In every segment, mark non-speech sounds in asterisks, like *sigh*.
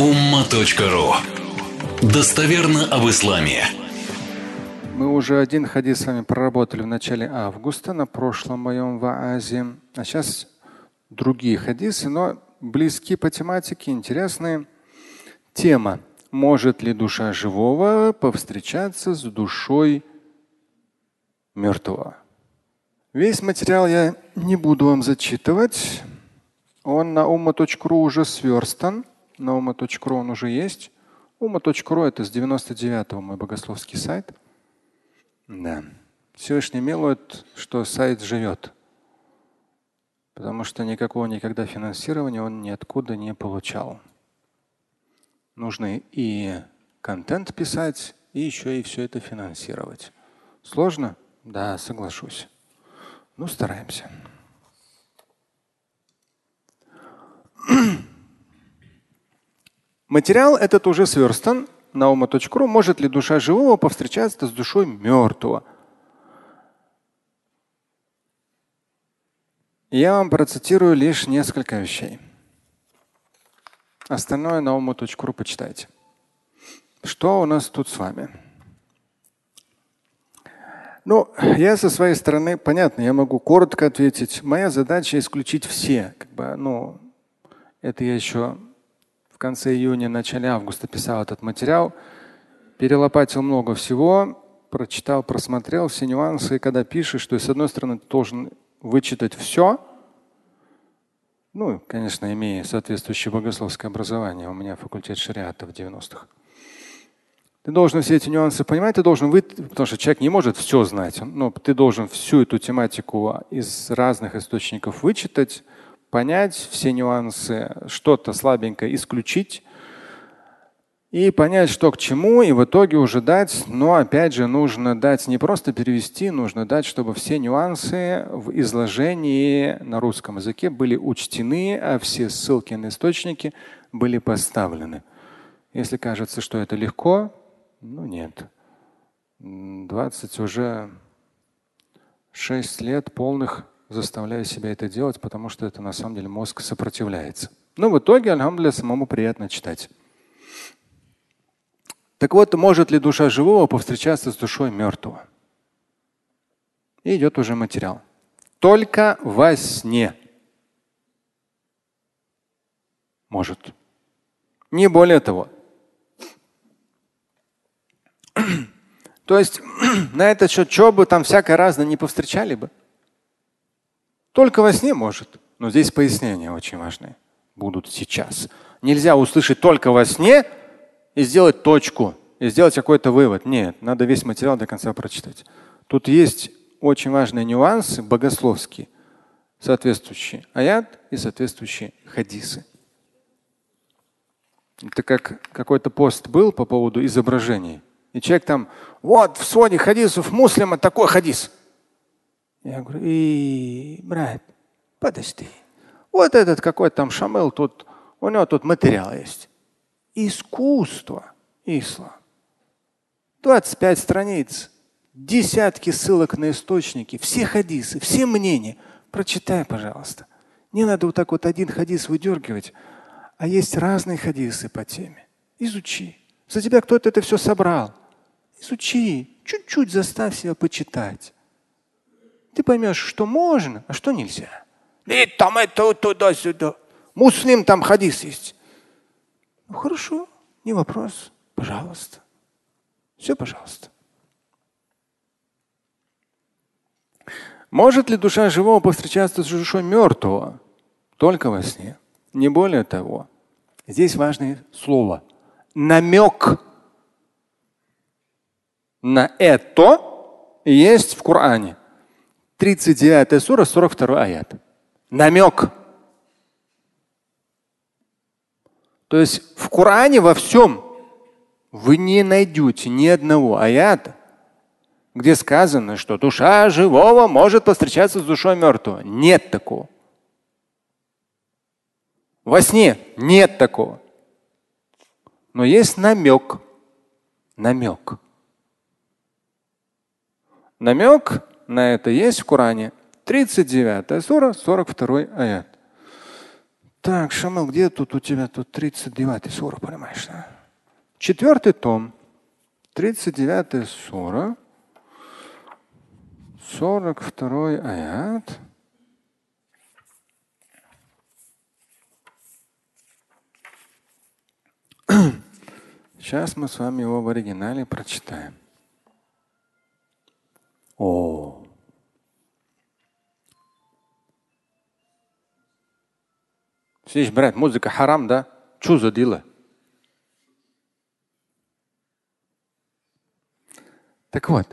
umma.ru Достоверно об исламе. Мы уже один хадис с вами проработали в начале августа на прошлом моем ваазе. А сейчас другие хадисы, но близки по тематике, интересные. Тема. Может ли душа живого повстречаться с душой мертвого? Весь материал я не буду вам зачитывать. Он на umma.ru уже сверстан. На umma.ru он уже есть. Умма.ру это с 99-го мой богословский сайт. Да. Всевышний милует, что сайт живет. Потому что никакого никогда финансирования он ниоткуда не получал. Нужно и контент писать, и еще и все это финансировать. Сложно? Да, соглашусь. Ну, стараемся. *clears throat* Материал этот уже сверстан на ума.ру. Может ли душа живого повстречаться с душой мертвого? Я вам процитирую лишь несколько вещей. Остальное на ума.ру почитайте. Что у нас тут с вами? Ну, я со своей стороны, понятно, я могу коротко ответить. Моя задача исключить все. Как бы, ну, это я еще конце июня, начале августа писал этот материал, перелопатил много всего, прочитал, просмотрел все нюансы. И когда пишешь, что с одной стороны ты должен вычитать все, ну, конечно, имея соответствующее богословское образование, у меня факультет шариата в 90-х. Ты должен все эти нюансы понимать, ты должен вы, потому что человек не может все знать, но ты должен всю эту тематику из разных источников вычитать, понять все нюансы, что-то слабенькое исключить и понять, что к чему, и в итоге уже дать. Но опять же, нужно дать не просто перевести, нужно дать, чтобы все нюансы в изложении на русском языке были учтены, а все ссылки на источники были поставлены. Если кажется, что это легко, ну нет. 20 уже 6 лет полных заставляю себя это делать, потому что это на самом деле мозг сопротивляется. Но в итоге, альхамдуля, самому приятно читать. Так вот, может ли душа живого повстречаться с душой мертвого? И идет уже материал. Только во сне. Может. Не более того. То есть *clears throat* на этот счет, что бы там всякое разное не повстречали бы. Только во сне может. Но здесь пояснения очень важные будут сейчас. Нельзя услышать только во сне и сделать точку, и сделать какой-то вывод. Нет, надо весь материал до конца прочитать. Тут есть очень важные нюансы богословские, соответствующие аят и соответствующие хадисы. Это как какой-то пост был по поводу изображений. И человек там, вот в своде хадисов муслима такой хадис. Я говорю, и, брат, подожди. Вот этот какой там Шамел, тут, у него тут материал есть. Искусство, ислам. 25 страниц, десятки ссылок на источники, все хадисы, все мнения. Прочитай, пожалуйста. Не надо вот так вот один хадис выдергивать, а есть разные хадисы по теме. Изучи. За тебя кто-то это все собрал. Изучи. Чуть-чуть заставь себя почитать ты поймешь, что можно, а что нельзя. И там это туда-сюда. Муслим там хадис есть. Ну хорошо, не вопрос. Пожалуйста. Все, пожалуйста. Может ли душа живого повстречаться с душой мертвого? Только во сне. Не более того. Здесь важное слово. Намек на это есть в Коране. 39 сура, 42 аят. Намек. То есть в Коране во всем вы не найдете ни одного аята, где сказано, что душа живого может повстречаться с душой мертвого. Нет такого. Во сне нет такого. Но есть намек. Намек. Намек на это есть в Коране. 39 сура, 42 аят. Так, Шамал, где тут у тебя тут 39 сура, понимаешь? Да? Четвертый том, 39 сура, 42 аят. Сейчас мы с вами его в оригинале прочитаем. О. Слышь, брат, музыка харам, да? Что за дело? Так вот,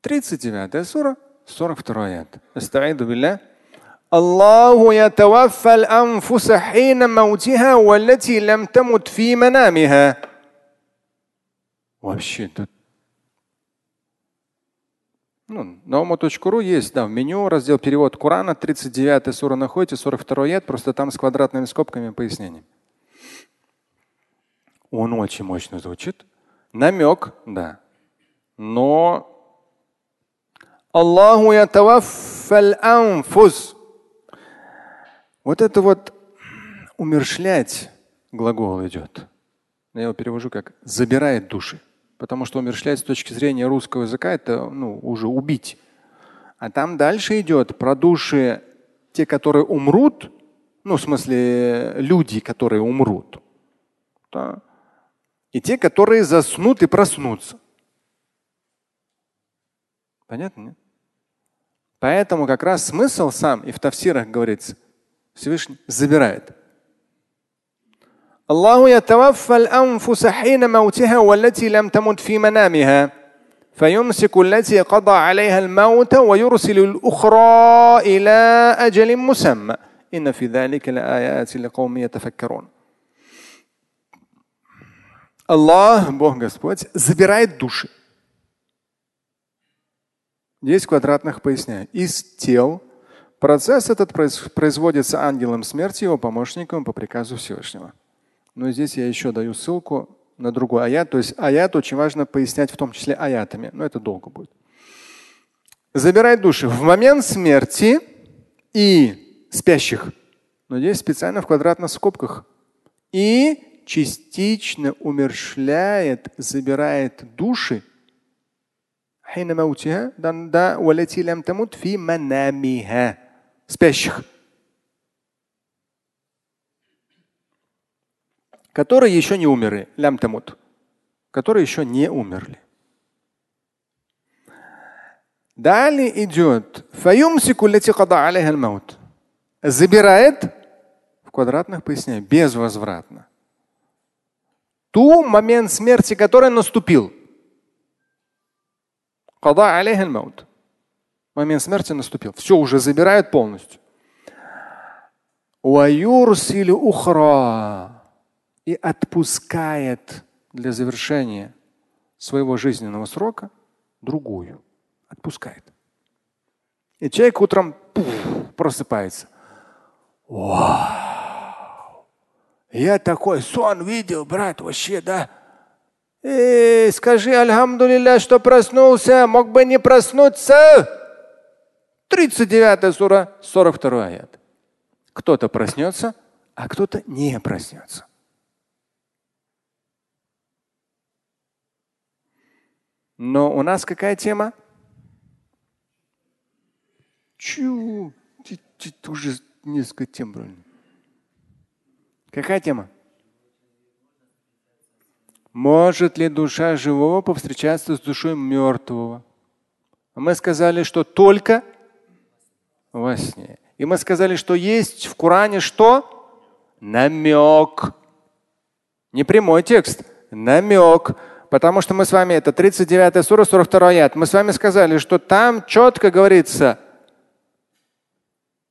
39 сура, 42 аят. Астаиду билля. الله يتوفى الأنفس حين موتها والتي لم تمت في منامها. Вообще тут ну, на ума.ру есть, да, в меню раздел перевод Корана, 39 сура находите, 42 ед, просто там с квадратными скобками пояснение. Он очень мощно звучит. Намек, да. Но Аллаху анфус. Вот это вот умершлять глагол идет. Я его перевожу как забирает души. Потому что умершлять с точки зрения русского языка это ну, уже убить. А там дальше идет про души, те, которые умрут, ну, в смысле, люди, которые умрут. Да? И те, которые заснут и проснутся. Понятно? Нет? Поэтому как раз смысл сам, и в тафсирах говорится, Всевышний забирает. الله يتوفى الأنفس حين موتها والتي لم تمت في منامها فيمسك التي قضى عليها الموت ويرسل الأخرى إلى أجل مسمى إن في ذلك لآيات لقوم يتفكرون الله Бог Господь, забирает души. Десять квадратных поясняю. Из тел. Процесс этот производится ангелом смерти, его помощником по приказу Всевышнего. Но здесь я еще даю ссылку на другой аят. То есть аят очень важно пояснять в том числе аятами. Но это долго будет. Забирай души в момент смерти и спящих. Но здесь специально в квадратных скобках. И частично умершляет, забирает души спящих. Которые еще не умерли, лям тамут, которые еще не умерли. Далее идет забирает в квадратных поясняю безвозвратно. Ту момент смерти, который наступил. Момент смерти наступил. Все уже забирает полностью и отпускает для завершения своего жизненного срока другую. Отпускает. И человек утром пуф, просыпается. Вау! Я такой сон видел, брат, вообще, да? Эй, скажи, альхамдулилля, что проснулся, мог бы не проснуться. 39 сура, 42 аят. Кто-то проснется, а кто-то не проснется. Но у нас какая тема? Чу, это уже несколько тем брали. Какая тема? Может ли душа живого повстречаться с душой мертвого? Мы сказали, что только во сне. И мы сказали, что есть в Коране что? Намек. Не прямой текст. Намек. Потому что мы с вами, это 39 сура, 42 аят, мы с вами сказали, что там четко говорится,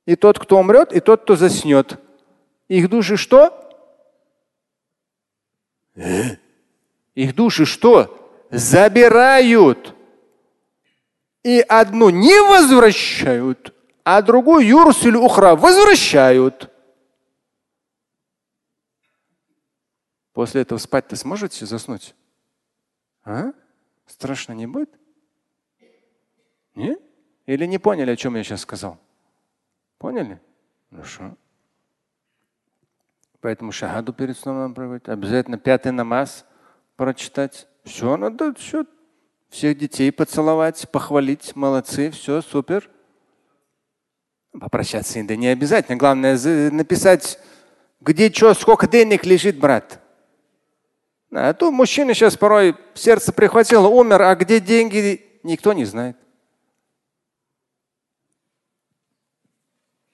и тот, кто умрет, и тот, кто заснет. Их души что? Их души что? Забирают. И одну не возвращают, а другую юрсиль ухра возвращают. После этого спать-то сможете заснуть? А? Страшно не будет? Нет? Или не поняли, о чем я сейчас сказал? Поняли? Хорошо. Поэтому шахаду перед сном надо проводить. Обязательно пятый намаз прочитать. Все надо, все. Всех детей поцеловать, похвалить. Молодцы, все, супер. Попрощаться да не обязательно. Главное написать, где что, сколько денег лежит, брат. А то мужчина сейчас порой сердце прихватило, умер, а где деньги, никто не знает.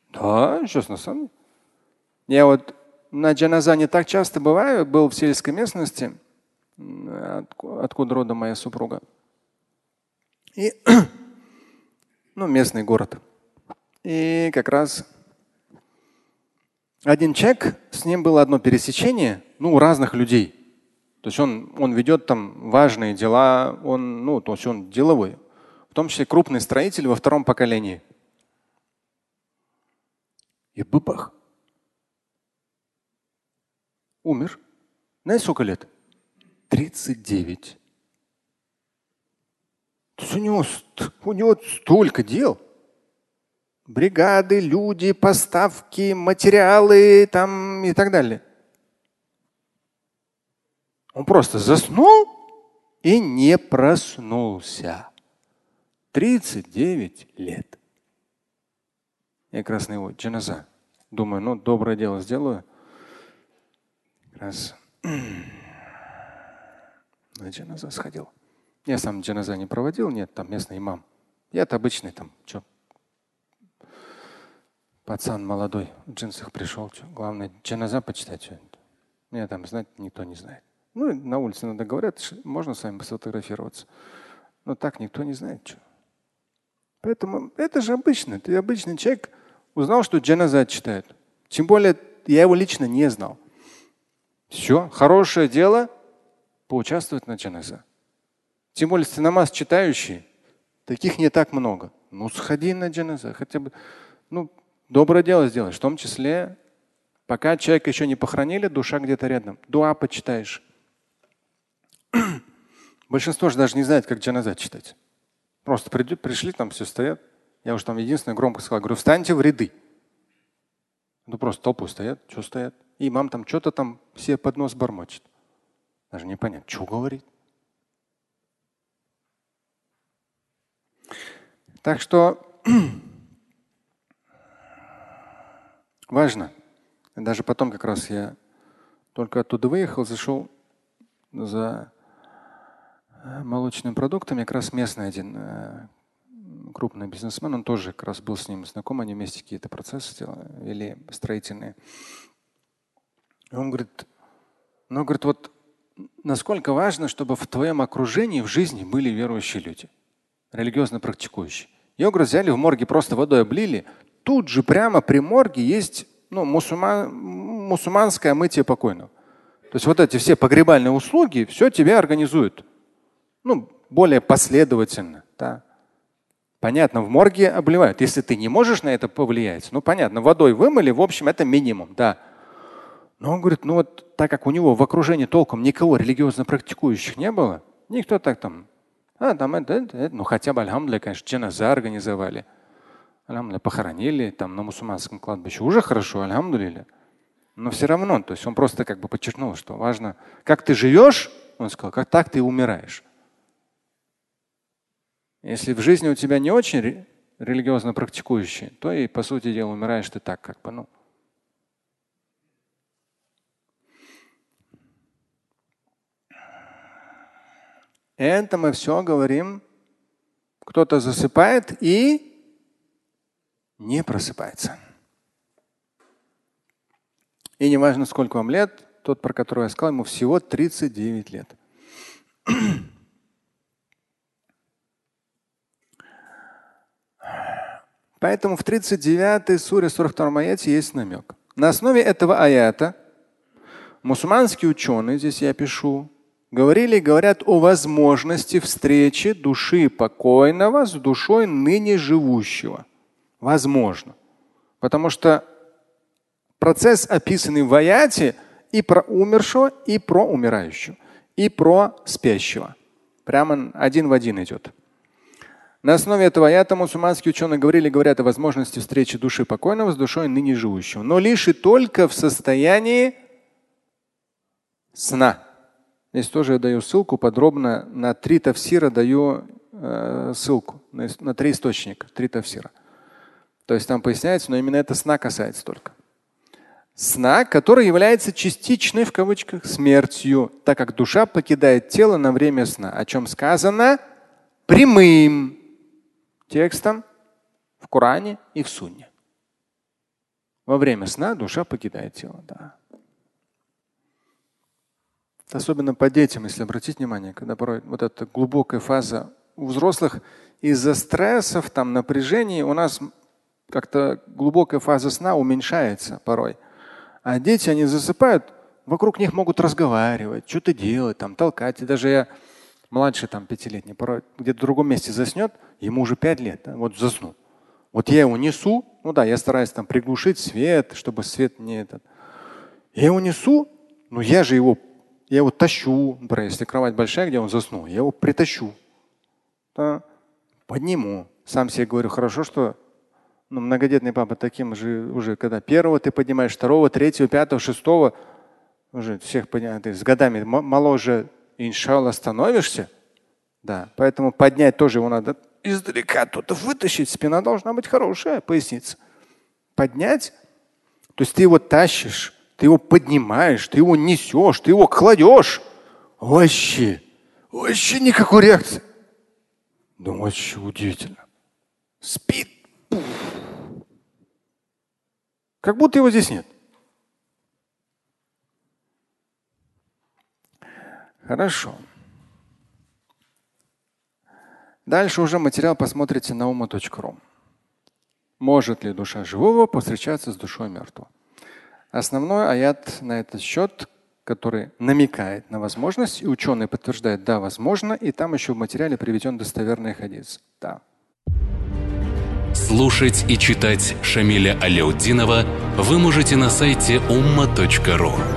Да, сейчас на самом деле. Я вот на джаназа не так часто бываю, был в сельской местности, откуда рода моя супруга. И, *clears throat* ну, местный город. И как раз один человек, с ним было одно пересечение, ну, у разных людей. То есть он, он ведет там важные дела, он, ну, то есть он деловой. В том числе крупный строитель во втором поколении. И быбах. Умер. Знаете, сколько лет? 39. То есть у него, у него столько дел. Бригады, люди, поставки, материалы там и так далее. Он просто заснул и не проснулся. 39 лет. Я как раз на его джаназа. Думаю, ну, доброе дело сделаю. Раз *clears throat* на джаназа сходил. Я сам джаназа не проводил, нет, там местный имам. Я-то обычный там, что, пацан молодой, в джинсах пришел, что, главное джаназа почитать. Что Меня там знать никто не знает. Ну, на улице иногда говорят, можно с вами сфотографироваться. Но так никто не знает, что. Поэтому это же обычно. Ты обычный человек узнал, что джаназа читает. Тем более я его лично не знал. Все, хорошее дело поучаствовать на джаназа. Тем более ты намаз читающий, таких не так много. Ну, сходи на джаназа, хотя бы, ну, доброе дело сделаешь. В том числе, пока человека еще не похоронили, душа где-то рядом. Дуа почитаешь. Большинство же даже не знает, как джаназа читать. Просто придут, пришли, там все стоят. Я уже там единственное громко сказал, говорю, встаньте в ряды. Ну просто толпой стоят, что стоят. И имам там что-то там все под нос бормочет. Даже не понятно, что говорит. Так что *clears throat* важно. Даже потом как раз я только оттуда выехал, зашел за молочными продуктами. Как раз местный один э, крупный бизнесмен, он тоже как раз был с ним знаком, они вместе какие-то процессы вели строительные. И он говорит, ну, говорит, вот насколько важно, чтобы в твоем окружении в жизни были верующие люди, религиозно практикующие. Говорит, взяли в морге, просто водой облили. Тут же прямо при морге есть ну, мусульман, мусульманское мытье покойного. То есть вот эти все погребальные услуги, все тебе организуют. Ну, более последовательно. Да. Понятно, в морге обливают. Если ты не можешь на это повлиять, ну понятно, водой вымыли, в общем, это минимум, да. Но он говорит, ну вот так как у него в окружении толком никого религиозно практикующих не было, никто так там, а, там это, это, это, ну хотя бы, альхамдуля, конечно, джаназа организовали. Альхамдуля, похоронили там на мусульманском кладбище. Уже хорошо, альхамдуля. Но все равно, то есть он просто как бы подчеркнул, что важно, как ты живешь, он сказал, как так ты умираешь. Если в жизни у тебя не очень религиозно практикующий, то и по сути дела умираешь ты так, как бы, ну, Это мы все говорим. Кто-то засыпает и не просыпается. И не важно, сколько вам лет, тот, про которого я сказал, ему всего 39 лет. Поэтому в 39 суре 42 аяте есть намек. На основе этого аята мусульманские ученые, здесь я пишу, говорили и говорят о возможности встречи души покойного с душой ныне живущего. Возможно. Потому что процесс, описанный в аяте, и про умершего, и про умирающего, и про спящего. Прямо один в один идет. На основе этого аята мусульманские ученые говорили, говорят о возможности встречи души покойного с душой ныне живущего, но лишь и только в состоянии сна. Здесь тоже я даю ссылку подробно на три тавсира даю э, ссылку на, на три источника, три тавсира. То есть там поясняется, но именно это сна касается только. Сна, который является частичной в кавычках смертью, так как душа покидает тело на время сна, о чем сказано прямым текстом в Коране и в Сунне. Во время сна душа покидает тело. Да. Особенно по детям, если обратить внимание, когда порой вот эта глубокая фаза у взрослых из-за стрессов, там напряжений у нас как-то глубокая фаза сна уменьшается порой. А дети, они засыпают, вокруг них могут разговаривать, что-то делать, там, толкать. И даже я младший, там, пятилетний, где-то в другом месте заснет, ему уже пять лет, да, вот заснул. Вот я его несу, ну да, я стараюсь там приглушить свет, чтобы свет не этот. Я его несу, но я же его я его тащу, например, если кровать большая, где он заснул, я его притащу. Да, подниму. Сам себе говорю, хорошо, что ну, многодетный папа таким же уже, когда первого ты поднимаешь, второго, третьего, пятого, шестого, уже всех поднимаешь, с годами моложе, иншалла, становишься. Да, поэтому поднять тоже его надо издалека, тут вытащить, спина должна быть хорошая, поясница. Поднять, то есть ты его тащишь, ты его поднимаешь, ты его несешь, ты его кладешь. Вообще, вообще никакой реакции. Да вообще удивительно. Спит. Как будто его здесь нет. Хорошо. Дальше уже материал посмотрите на ума.ру. Может ли душа живого повстречаться с душой мертвого? Основной аят на этот счет, который намекает на возможность, и ученые подтверждают, да, возможно, и там еще в материале приведен достоверный хадис. Да. Слушать и читать Шамиля Аляутдинова вы можете на сайте umma.ru.